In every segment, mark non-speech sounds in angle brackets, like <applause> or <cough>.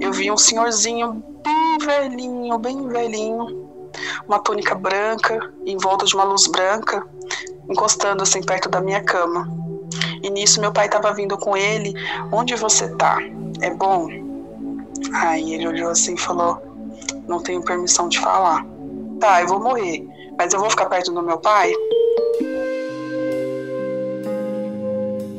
eu vi um senhorzinho bem velhinho, bem velhinho, uma túnica branca, em volta de uma luz branca, encostando assim perto da minha cama. E nisso meu pai estava vindo com ele. Onde você tá? É bom? Aí ele olhou assim e falou: Não tenho permissão de falar. Tá, eu vou morrer, mas eu vou ficar perto do meu pai?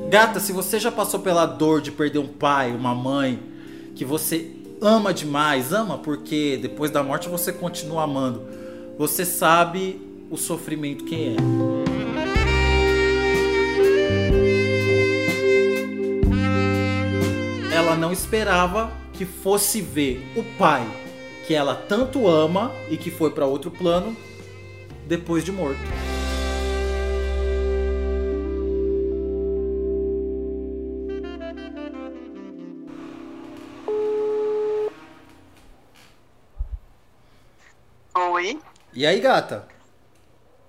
Gata, se você já passou pela dor de perder um pai, uma mãe, que você ama demais, ama porque depois da morte você continua amando, você sabe o sofrimento que é. Ela não esperava que fosse ver o pai que ela tanto ama e que foi para outro plano depois de morto. E aí, gata?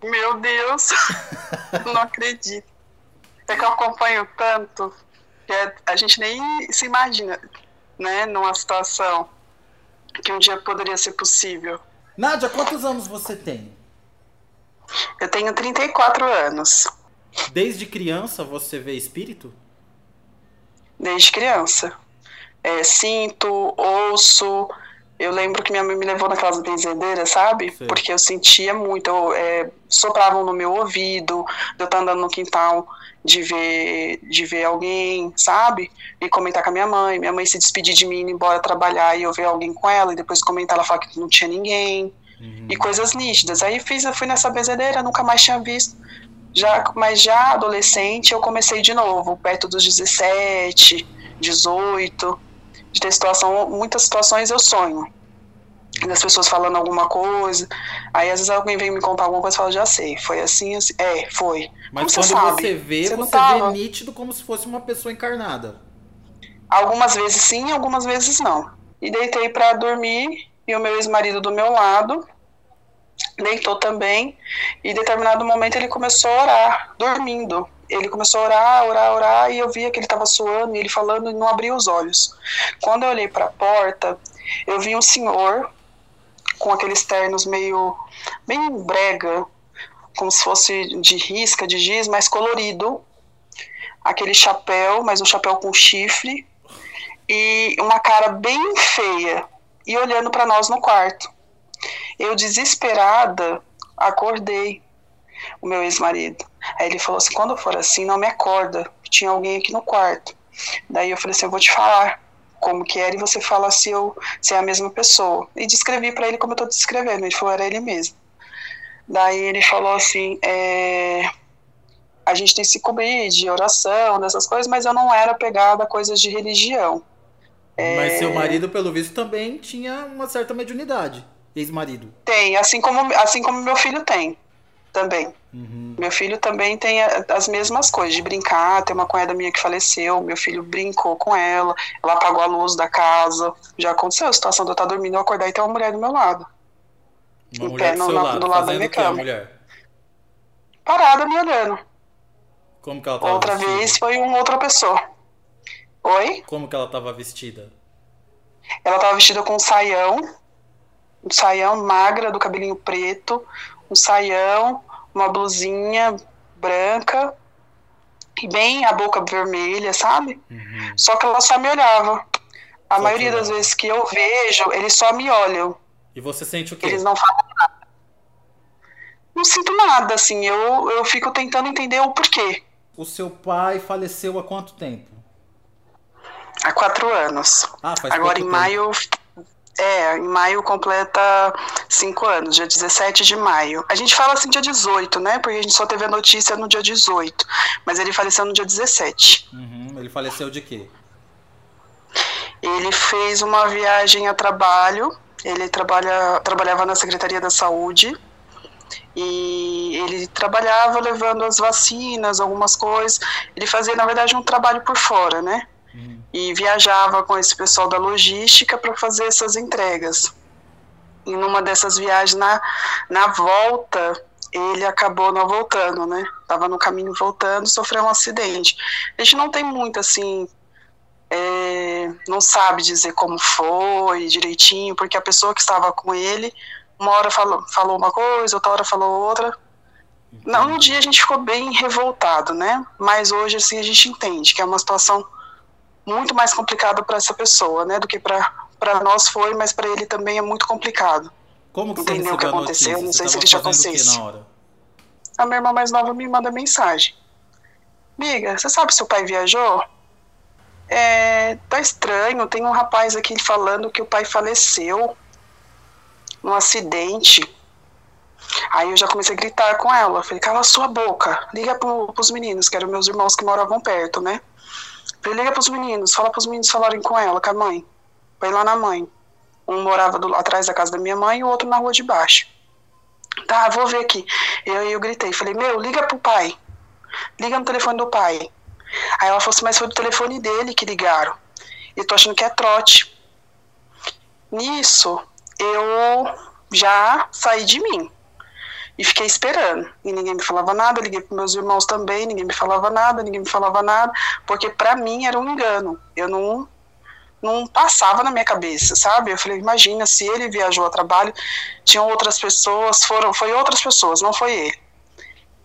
Meu Deus, <laughs> não acredito. É que eu acompanho tanto que a gente nem se imagina, né, numa situação que um dia poderia ser possível. Nádia, quantos anos você tem? Eu tenho 34 anos. Desde criança você vê espírito? Desde criança. É, sinto, ouço. Eu lembro que minha mãe me levou naquelas benzedeiras, sabe? Sim. Porque eu sentia muito. Eu, é, sopravam no meu ouvido, eu estar andando no quintal de ver, de ver alguém, sabe? E comentar com a minha mãe. Minha mãe se despedir de mim, ir embora trabalhar e eu ver alguém com ela, e depois comentar, ela falar que não tinha ninguém. Uhum. E coisas nítidas. Aí fiz, eu fui nessa benzedeira, nunca mais tinha visto. Já, mas já adolescente eu comecei de novo, perto dos 17, 18, de ter situação, muitas situações eu sonho das pessoas falando alguma coisa. Aí às vezes alguém vem me contar alguma coisa e fala, já sei, foi assim, assim. É, foi. Mas como quando você, você vê, você, você vê nítido como se fosse uma pessoa encarnada. Algumas vezes sim, algumas vezes não. E deitei para dormir e o meu ex-marido do meu lado deitou também. E em determinado momento ele começou a orar, dormindo. Ele começou a orar, orar, orar, e eu via que ele estava suando, e ele falando e não abria os olhos. Quando eu olhei para a porta, eu vi um senhor com aqueles ternos meio bem brega, como se fosse de risca, de giz, mas colorido. Aquele chapéu, mas um chapéu com chifre e uma cara bem feia e olhando para nós no quarto. Eu desesperada acordei o meu ex-marido. Aí ele falou assim: "Quando for assim, não me acorda. Tinha alguém aqui no quarto". Daí eu falei assim: "Eu vou te falar" como que era e você fala se eu se é a mesma pessoa. E descrevi para ele como eu estou descrevendo. Ele falou era ele mesmo. Daí ele falou assim, é, a gente tem se cobrir de oração, dessas coisas, mas eu não era pegada a coisas de religião. É, mas seu marido, pelo visto, também tinha uma certa mediunidade, ex-marido. Tem, assim como, assim como meu filho tem também. Uhum. Meu filho também tem as mesmas coisas, de brincar. Tem uma cunhada minha que faleceu, meu filho brincou com ela, ela apagou a luz da casa. Já aconteceu a situação de eu estar dormindo, eu acordar e ter uma mulher do meu lado. Uma em pé, no, lado, do lado da minha cama. mulher? Parada me olhando. Como que ela tava Outra vestida? vez foi uma outra pessoa. Oi? Como que ela estava vestida? Ela estava vestida com um saião, um saião magra, do cabelinho preto, um saião, uma blusinha branca e bem a boca vermelha, sabe? Uhum. Só que ela só me olhava. A só maioria das vezes que eu vejo, eles só me olham. E você sente o quê? Eles não falam nada. Não sinto nada, assim. Eu, eu fico tentando entender o porquê. O seu pai faleceu há quanto tempo? Há quatro anos. Ah, faz Agora em tempo. maio é, em maio completa cinco anos, dia 17 de maio. A gente fala assim dia 18, né? Porque a gente só teve a notícia no dia 18. Mas ele faleceu no dia 17. Uhum, ele faleceu de quê? Ele fez uma viagem a trabalho. Ele trabalha, trabalhava na Secretaria da Saúde. E ele trabalhava levando as vacinas, algumas coisas. Ele fazia, na verdade, um trabalho por fora, né? E viajava com esse pessoal da logística para fazer essas entregas. E numa dessas viagens, na, na volta, ele acabou não voltando, né? Tava no caminho voltando, sofreu um acidente. A gente não tem muito, assim, é, não sabe dizer como foi direitinho, porque a pessoa que estava com ele, uma hora falou, falou uma coisa, outra hora falou outra. Não, um dia a gente ficou bem revoltado, né? Mas hoje assim a gente entende que é uma situação muito mais complicada para essa pessoa, né, do que para nós foi, mas para ele também é muito complicado. Como que Entendeu você o que aconteceu? Não sei se ele já consciência. A minha irmã mais nova me manda mensagem. Miga, você sabe se o pai viajou? É, tá estranho, tem um rapaz aqui falando que o pai faleceu num acidente. Aí eu já comecei a gritar com ela. Falei, cala sua boca, liga pro, pros meninos, que eram meus irmãos que moravam perto, né? Liga pros meninos, fala pros meninos falarem com ela, com a mãe. Foi lá na mãe. Um morava do, atrás da casa da minha mãe e o outro na rua de baixo. Tá, vou ver aqui. Eu, eu gritei, falei, meu, liga pro pai. Liga no telefone do pai. Aí ela falou assim, mas foi do telefone dele que ligaram. Eu tô achando que é trote. Nisso, eu já saí de mim. E fiquei esperando. E ninguém me falava nada, liguei para meus irmãos também, ninguém me falava nada, ninguém me falava nada, porque para mim era um engano. Eu não não passava na minha cabeça, sabe? Eu falei, imagina se ele viajou a trabalho, tinham outras pessoas, foram, foi outras pessoas, não foi ele.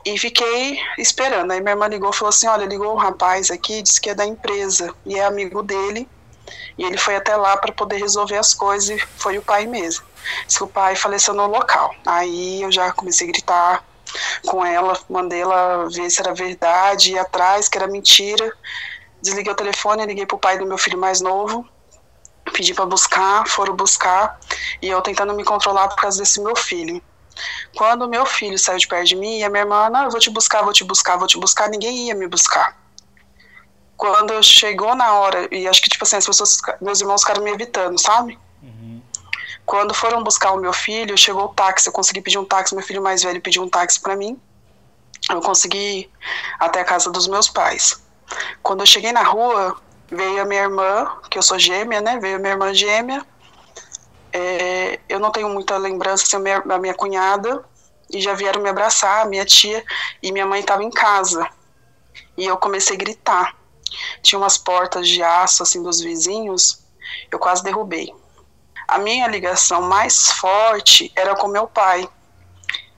E fiquei esperando. Aí minha irmã ligou falou assim: Olha, ligou um rapaz aqui, disse que é da empresa e é amigo dele. E ele foi até lá para poder resolver as coisas e foi o pai mesmo. Que o pai faleceu no local. Aí eu já comecei a gritar com ela, mandei ela ver se era verdade, ir atrás, que era mentira. Desliguei o telefone, liguei pro pai do meu filho mais novo, pedi para buscar, foram buscar, e eu tentando me controlar por causa desse meu filho. Quando meu filho saiu de perto de mim, a minha irmã, não, eu vou te buscar, vou te buscar, vou te buscar, ninguém ia me buscar. Quando chegou na hora, e acho que, tipo assim, as pessoas, meus irmãos ficaram me evitando, sabe? Uhum. Quando foram buscar o meu filho, chegou o táxi, eu consegui pedir um táxi, meu filho mais velho pediu um táxi para mim. Eu consegui ir até a casa dos meus pais. Quando eu cheguei na rua, veio a minha irmã, que eu sou gêmea, né? Veio a minha irmã gêmea. É, eu não tenho muita lembrança assim, minha, da minha cunhada, e já vieram me abraçar, minha tia, e minha mãe estava em casa. E eu comecei a gritar. Tinha umas portas de aço, assim, dos vizinhos, eu quase derrubei. A minha ligação mais forte era com meu pai.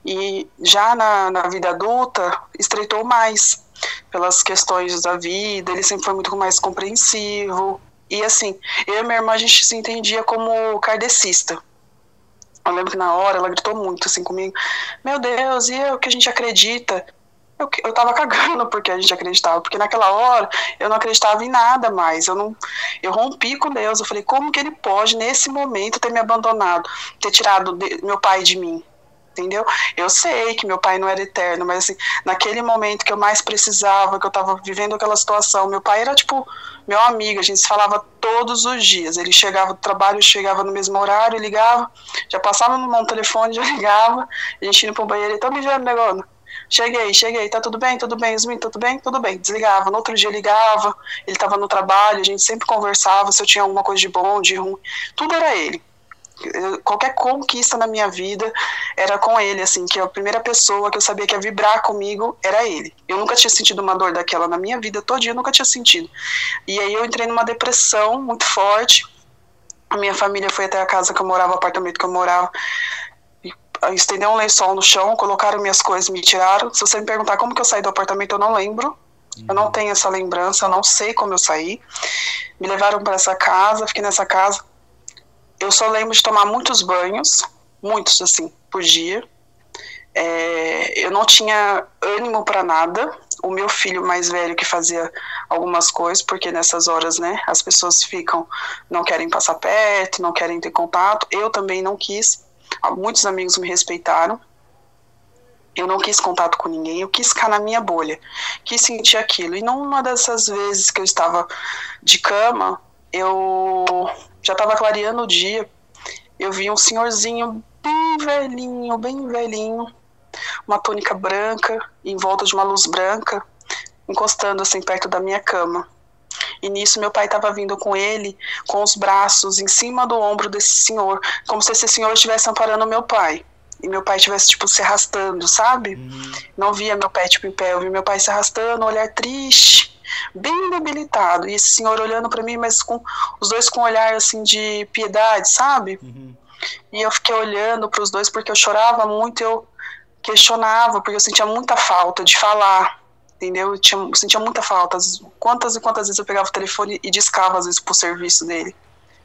E já na, na vida adulta, estreitou mais pelas questões da vida, ele sempre foi muito mais compreensivo. E assim, eu e minha irmã, a gente se entendia como kardecista. Eu lembro que na hora ela gritou muito assim comigo: Meu Deus, e é o que a gente acredita? Eu, eu tava <laughs> cagando porque a gente acreditava, porque naquela hora eu não acreditava em nada mais. Eu não eu rompi com Deus. Eu falei: Como que ele pode, nesse momento, ter me abandonado, ter tirado de, meu pai de mim? entendeu? Eu sei que meu pai não era eterno, mas assim, naquele momento que eu mais precisava, que eu estava vivendo aquela situação, meu pai era tipo meu amigo, a gente se falava todos os dias. Ele chegava do trabalho, chegava no mesmo horário, ligava, já passava no mão telefone, <laughs> já ligava, a gente ia pro banheiro, então me vendo, negócio. Cheguei, cheguei, tá tudo bem? Tudo bem, Yasmin, tudo bem? Tudo bem. Desligava. No outro dia ligava, ele estava no trabalho, a gente sempre conversava se eu tinha alguma coisa de bom, de ruim. Tudo era ele qualquer conquista na minha vida era com ele, assim, que a primeira pessoa que eu sabia que ia vibrar comigo era ele. Eu nunca tinha sentido uma dor daquela na minha vida todo dia, eu nunca tinha sentido. E aí eu entrei numa depressão muito forte. A minha família foi até a casa que eu morava, o apartamento que eu morava, estendeu um lençol no chão, colocaram minhas coisas, me tiraram. Se você me perguntar como que eu saí do apartamento, eu não lembro. Eu não tenho essa lembrança, eu não sei como eu saí. Me levaram para essa casa, fiquei nessa casa eu só lembro de tomar muitos banhos, muitos assim, por dia. É, eu não tinha ânimo para nada. O meu filho mais velho que fazia algumas coisas, porque nessas horas, né, as pessoas ficam, não querem passar perto, não querem ter contato. Eu também não quis. Muitos amigos me respeitaram. Eu não quis contato com ninguém, eu quis ficar na minha bolha, quis sentir aquilo. E numa dessas vezes que eu estava de cama, eu já estava clareando o dia. Eu vi um senhorzinho bem velhinho, bem velhinho, uma túnica branca, em volta de uma luz branca, encostando assim perto da minha cama. E nisso meu pai estava vindo com ele, com os braços em cima do ombro desse senhor, como se esse senhor estivesse amparando meu pai. E meu pai estivesse, tipo, se arrastando, sabe? Uhum. Não via meu pé, tipo, em pé. Eu vi meu pai se arrastando, olhar triste. bem debilitado. E esse senhor olhando para mim, mas com os dois com um olhar assim de piedade, sabe? Uhum. E eu fiquei olhando para os dois porque eu chorava muito, eu questionava, porque eu sentia muita falta de falar, entendeu? Eu, tinha, eu sentia muita falta. Quantas e quantas vezes eu pegava o telefone e discava, às vezes, pro serviço dele.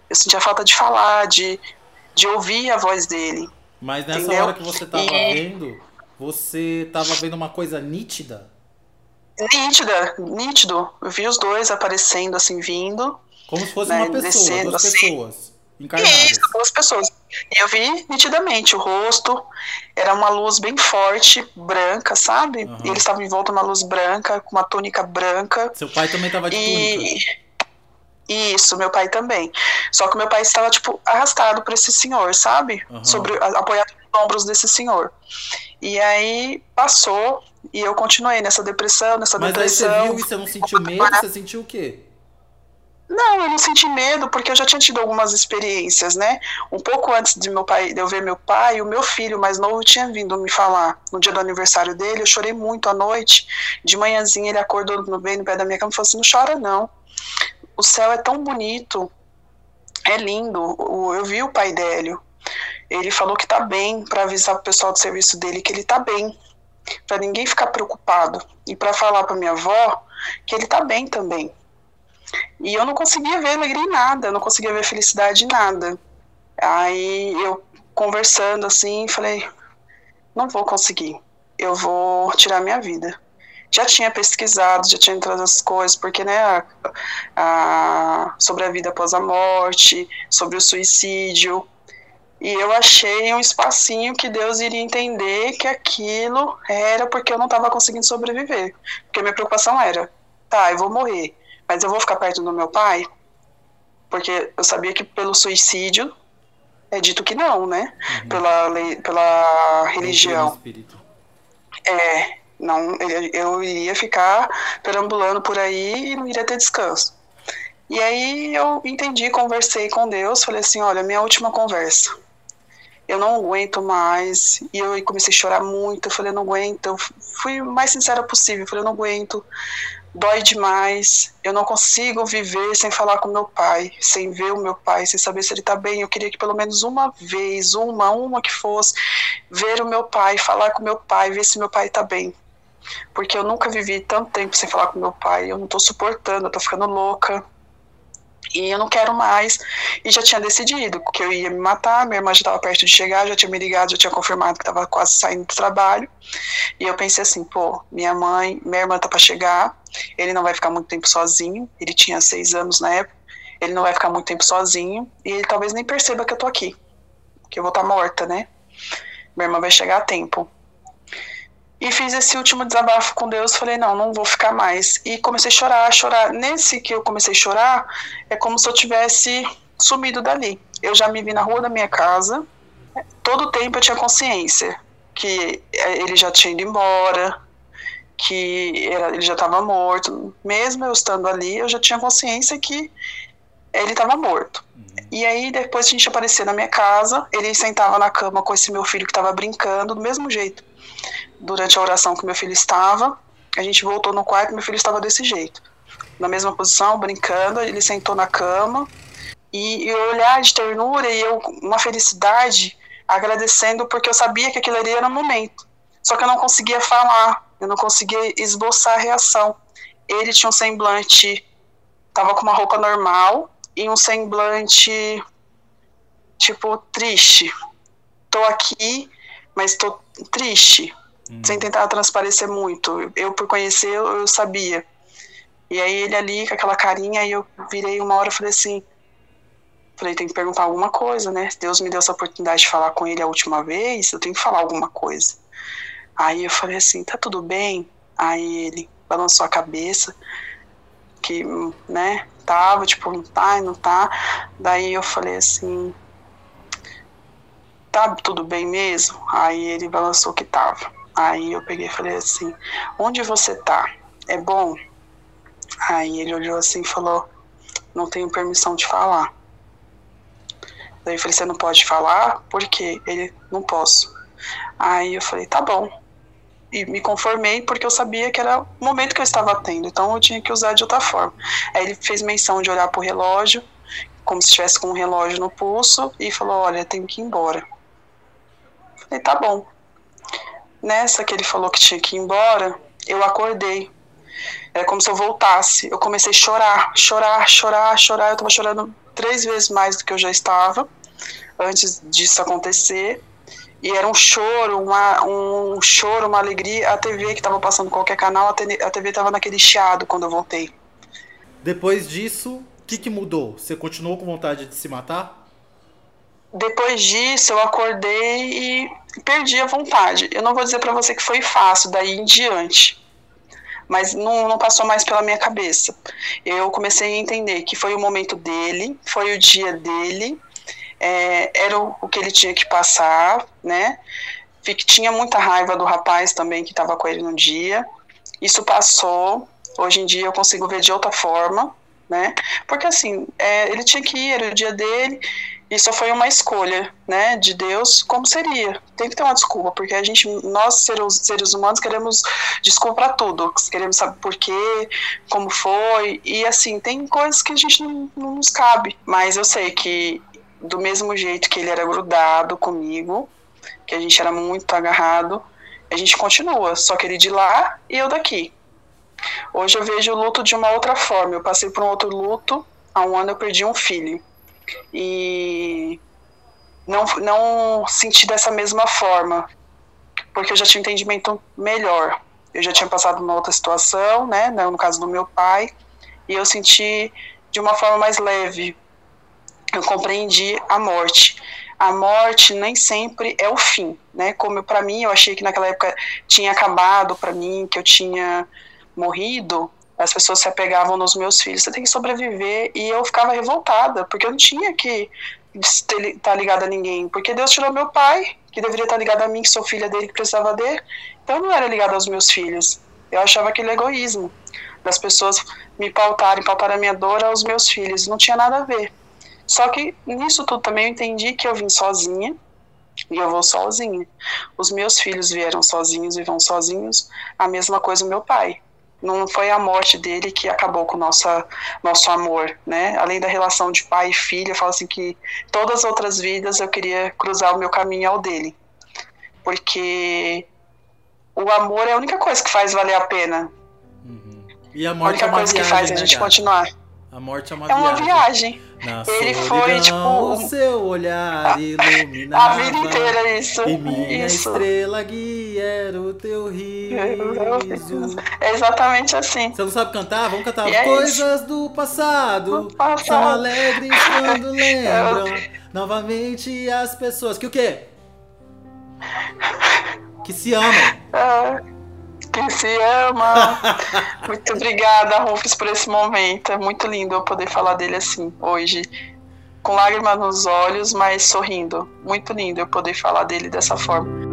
Eu sentia falta de falar, de, de ouvir a voz dele. Mas nessa entendeu? hora que você tava e... vendo, você tava vendo uma coisa nítida? Nítida, nítido. Eu vi os dois aparecendo, assim, vindo. Como se fosse né, uma pessoa, descendo, duas assim. pessoas. Encarnadas. Isso, duas pessoas. E eu vi nitidamente o rosto, era uma luz bem forte, branca, sabe? Uhum. E eles estavam em volta de uma luz branca, com uma túnica branca. Seu pai também estava de e... túnica. Isso, meu pai também. Só que meu pai estava, tipo, arrastado por esse senhor, sabe? Uhum. Sobre, apoiado nos ombros desse senhor. E aí passou, e eu continuei nessa depressão, nessa Mas depressão. Mas aí você viu e você não sentiu medo? Você sentiu o quê? Não, eu não senti medo porque eu já tinha tido algumas experiências, né? Um pouco antes de meu pai, de eu ver meu pai, o meu filho mais novo tinha vindo me falar no dia do aniversário dele. Eu chorei muito à noite. De manhãzinha ele acordou no bem no pé da minha cama e falou assim: "Não chora não. O céu é tão bonito, é lindo. Eu vi o pai Délio. Ele falou que tá bem para avisar o pessoal do serviço dele que ele tá bem, para ninguém ficar preocupado e para falar para minha avó que ele tá bem também." E eu não conseguia ver alegria em nada, eu não conseguia ver felicidade em nada. Aí eu conversando assim, falei: não vou conseguir, eu vou tirar minha vida. Já tinha pesquisado, já tinha entrado as coisas, porque, né, a, a, sobre a vida após a morte, sobre o suicídio. E eu achei um espacinho que Deus iria entender que aquilo era porque eu não estava conseguindo sobreviver. Porque minha preocupação era: tá, eu vou morrer mas eu vou ficar perto do meu pai? Porque eu sabia que pelo suicídio é dito que não, né? Uhum. Pela, lei, pela religião. É, não, eu iria ficar perambulando por aí e não iria ter descanso. E aí eu entendi, conversei com Deus, falei assim, olha, minha última conversa. Eu não aguento mais. E eu comecei a chorar muito. Eu falei, não aguento. Eu fui o mais sincera possível. Eu falei, não aguento dói demais. Eu não consigo viver sem falar com meu pai, sem ver o meu pai, sem saber se ele está bem. Eu queria que pelo menos uma vez, uma, uma que fosse, ver o meu pai, falar com meu pai, ver se meu pai está bem. Porque eu nunca vivi tanto tempo sem falar com meu pai. Eu não estou suportando, eu estou ficando louca e eu não quero mais. E já tinha decidido que eu ia me matar. Minha irmã já estava perto de chegar, já tinha me ligado, já tinha confirmado que estava quase saindo do trabalho. E eu pensei assim: pô, minha mãe, minha irmã tá para chegar, ele não vai ficar muito tempo sozinho. Ele tinha seis anos na época, ele não vai ficar muito tempo sozinho. E ele talvez nem perceba que eu tô aqui, que eu vou estar tá morta, né? Minha irmã vai chegar a tempo. E fiz esse último desabafo com Deus, falei, não, não vou ficar mais. E comecei a chorar, a chorar. Nesse que eu comecei a chorar, é como se eu tivesse sumido dali. Eu já me vi na rua da minha casa, todo o tempo eu tinha consciência que eh, ele já tinha ido embora, que ele já estava morto. Mesmo eu estando ali, eu já tinha consciência que ele estava morto. Uhum. E aí, depois a gente aparecia na minha casa, ele sentava na cama com esse meu filho que estava brincando, do mesmo jeito durante a oração que meu filho estava. A gente voltou no quarto e meu filho estava desse jeito. Na mesma posição, brincando, ele sentou na cama e, e olhar de ternura e eu, uma felicidade, agradecendo porque eu sabia que aquilo ali era o momento. Só que eu não conseguia falar, eu não conseguia esboçar a reação. Ele tinha um semblante, tava com uma roupa normal e um semblante tipo triste. Tô aqui, mas tô triste hum. sem tentar transparecer muito. Eu, por conhecer, eu, eu, sabia. E aí ele ali, com aquela carinha, aí eu virei uma hora e falei assim, falei, tem que perguntar alguma coisa, né? Deus me deu essa oportunidade de falar com ele a última vez, eu tenho que falar alguma coisa. Aí eu falei assim, tá tudo bem? Aí ele balançou a cabeça, que, né, tava, tipo, não tá, não tá. Daí eu falei assim, tá tudo bem mesmo? Aí ele balançou que tava. Aí eu peguei e falei assim: Onde você tá? É bom? Aí ele olhou assim e falou: Não tenho permissão de falar. Daí eu falei: Você não pode falar? Por quê? Ele: Não posso. Aí eu falei: Tá bom. e me conformei porque eu sabia que era o momento que eu estava tendo, então eu tinha que usar de outra forma. Aí ele fez menção de olhar para o relógio, como se estivesse com um relógio no pulso, e falou: Olha, tenho que ir embora. Falei: Tá bom. Nessa que ele falou que tinha que ir embora, eu acordei. Era como se eu voltasse. Eu comecei a chorar, chorar, chorar, chorar. Eu estava chorando três vezes mais do que eu já estava antes disso acontecer. E era um choro, uma, um choro, uma alegria. A TV que estava passando qualquer canal, a TV estava naquele chiado quando eu voltei. Depois disso, o que, que mudou? Você continuou com vontade de se matar? Depois disso, eu acordei e perdi a vontade. Eu não vou dizer para você que foi fácil daí em diante, mas não, não passou mais pela minha cabeça. Eu comecei a entender que foi o momento dele, foi o dia dele, é, era o, o, que ele tinha que passar, né? Tinha muita raiva do rapaz também que estava com ele no dia. Isso passou. Hoje em dia eu consigo ver de outra forma, né? Porque assim, é, ele tinha que ir, era o dia dele. Isso foi uma escolha, né, de Deus, como seria. Tem que ter uma desculpa, porque a gente, nós seres, seres humanos, queremos desculpa para tudo. Queremos saber por quê, como foi, e assim, tem coisas que a gente não, não nos cabe. Mas eu sei que do mesmo jeito que ele era grudado comigo, que a gente era muito agarrado, a gente continua, só que ele de lá e eu daqui. Hoje eu vejo o luto de uma outra forma. Eu passei por um outro luto, há um ano eu perdi um filho. E não, não senti dessa mesma forma, porque eu já tinha um entendimento melhor. Eu já tinha passado uma outra situação, né, no caso do meu pai, e eu senti de uma forma mais leve, eu compreendi a morte. A morte nem sempre é o fim, né? Como para mim, eu achei que naquela época tinha acabado para mim, que eu tinha morrido. As pessoas se apegavam nos meus filhos. Você tem que sobreviver e eu ficava revoltada porque eu não tinha que estar tá ligada a ninguém, porque Deus tirou meu pai, que deveria estar ligado a mim, que sou filha dele, que precisava dele. Então eu não era ligada aos meus filhos. Eu achava aquele egoísmo das pessoas me pautarem, pautar a minha dor aos meus filhos. Não tinha nada a ver. Só que nisso tudo também eu entendi que eu vim sozinha e eu vou sozinha. Os meus filhos vieram sozinhos e vão sozinhos. A mesma coisa o meu pai. Não foi a morte dele que acabou com nossa nosso amor, né? Além da relação de pai e filha, eu falo assim que todas as outras vidas eu queria cruzar o meu caminho ao dele. Porque o amor é a única coisa que faz valer a pena. Uhum. E a morte a única é coisa viagem, que faz né, a gente cara? continuar. A morte é uma É uma viagem. viagem. Ele foi, tipo, o seu olhar <laughs> iluminava. A vida inteira isso. E minha isso. estrela guia era o teu riso. É exatamente assim. Você não sabe cantar? Vamos cantar é coisas do passado. Do passado. São alegres quando <laughs> lembram. Novamente as pessoas. Que o quê? Que se amam. Que se ama. <laughs> muito obrigada, Rufus, por esse momento. É muito lindo eu poder falar dele assim, hoje. Com lágrimas nos olhos, mas sorrindo. Muito lindo eu poder falar dele dessa forma.